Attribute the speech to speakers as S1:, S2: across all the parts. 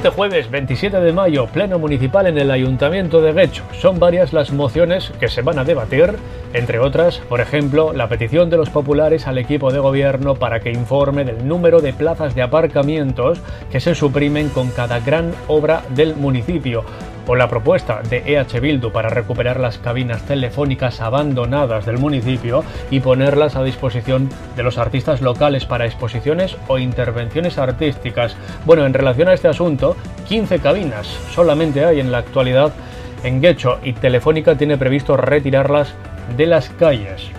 S1: Este jueves 27 de mayo, pleno municipal en el Ayuntamiento de Guecho. Son varias las mociones que se van a debatir, entre otras, por ejemplo, la petición de los populares al equipo de gobierno para que informe del número de plazas de aparcamientos que se suprimen con cada gran obra del municipio o la propuesta de EH Bildu para recuperar las cabinas telefónicas abandonadas del municipio y ponerlas a disposición de los artistas locales para exposiciones o intervenciones artísticas. Bueno, en relación a este asunto, 15 cabinas solamente hay en la actualidad en Guecho y Telefónica tiene previsto retirarlas de las calles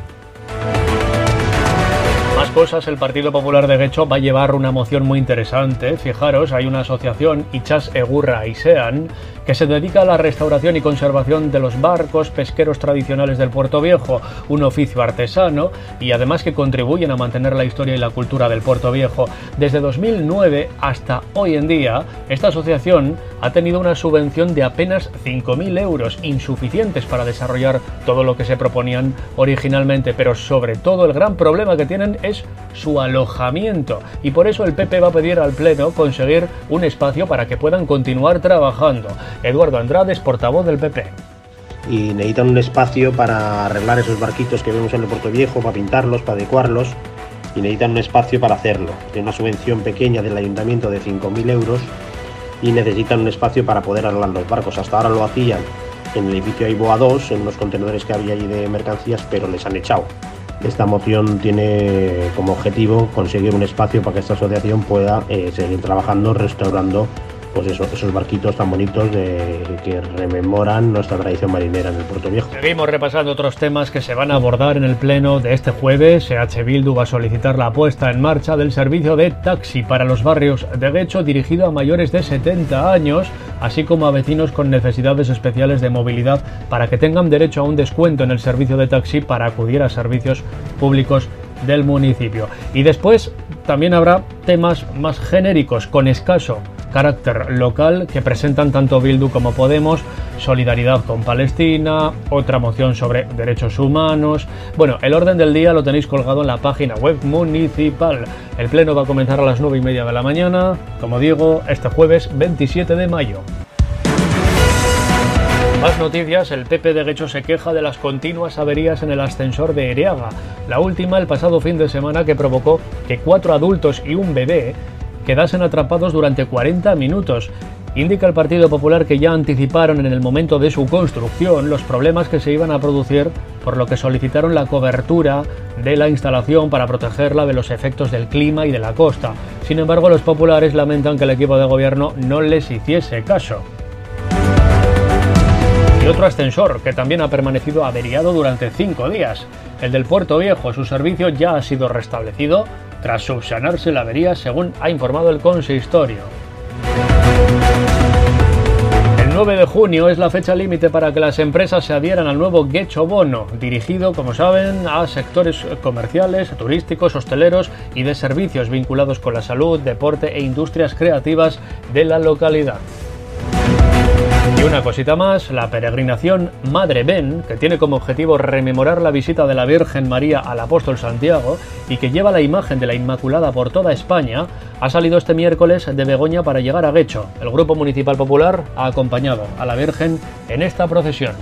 S1: cosas, el Partido Popular de Guecho va a llevar una moción muy interesante. Fijaros, hay una asociación, Ichas Egurra y Sean, que se dedica a la restauración y conservación de los barcos pesqueros tradicionales del Puerto Viejo, un oficio artesano y además que contribuyen a mantener la historia y la cultura del Puerto Viejo. Desde 2009 hasta hoy en día, esta asociación ha tenido una subvención de apenas 5.000 euros, insuficientes para desarrollar todo lo que se proponían originalmente, pero sobre todo el gran problema que tienen es su alojamiento y por eso el PP va a pedir al Pleno conseguir un espacio para que puedan continuar trabajando. Eduardo Andrade es portavoz del PP
S2: y necesitan un espacio para arreglar esos barquitos que vemos en el Puerto Viejo, para pintarlos, para adecuarlos y necesitan un espacio para hacerlo. Tiene una subvención pequeña del ayuntamiento de 5.000 euros y necesitan un espacio para poder arreglar los barcos. Hasta ahora lo hacían en el edificio Aiboa 2, en unos contenedores que había allí de mercancías, pero les han echado. Esta moción tiene como objetivo conseguir un espacio para que esta asociación pueda eh, seguir trabajando, restaurando pues eso, esos barquitos tan bonitos que rememoran nuestra tradición marinera en el Puerto Viejo.
S1: Seguimos repasando otros temas que se van a abordar en el pleno de este jueves. EH Bildu va a solicitar la puesta en marcha del servicio de taxi para los barrios de Guecho dirigido a mayores de 70 años, así como a vecinos con necesidades especiales de movilidad para que tengan derecho a un descuento en el servicio de taxi para acudir a servicios públicos del municipio. Y después también habrá temas más genéricos con escaso carácter local que presentan tanto Bildu como Podemos, solidaridad con Palestina, otra moción sobre derechos humanos. Bueno, el orden del día lo tenéis colgado en la página web municipal. El pleno va a comenzar a las 9 y media de la mañana, como digo, este jueves 27 de mayo. Más noticias, el PP de Guecho se queja de las continuas averías en el ascensor de Ereaga. La última el pasado fin de semana que provocó que cuatro adultos y un bebé quedasen atrapados durante 40 minutos. Indica el Partido Popular que ya anticiparon en el momento de su construcción los problemas que se iban a producir, por lo que solicitaron la cobertura de la instalación para protegerla de los efectos del clima y de la costa. Sin embargo, los populares lamentan que el equipo de gobierno no les hiciese caso. Y otro ascensor que también ha permanecido averiado durante cinco días. El del Puerto Viejo, su servicio ya ha sido restablecido tras subsanarse la avería según ha informado el consistorio. El 9 de junio es la fecha límite para que las empresas se adhieran al nuevo Gecho Bono, dirigido, como saben, a sectores comerciales, turísticos, hosteleros y de servicios vinculados con la salud, deporte e industrias creativas de la localidad. Y una cosita más, la peregrinación Madre Ben, que tiene como objetivo rememorar la visita de la Virgen María al apóstol Santiago y que lleva la imagen de la Inmaculada por toda España, ha salido este miércoles de Begoña para llegar a Guecho. El Grupo Municipal Popular ha acompañado a la Virgen en esta procesión.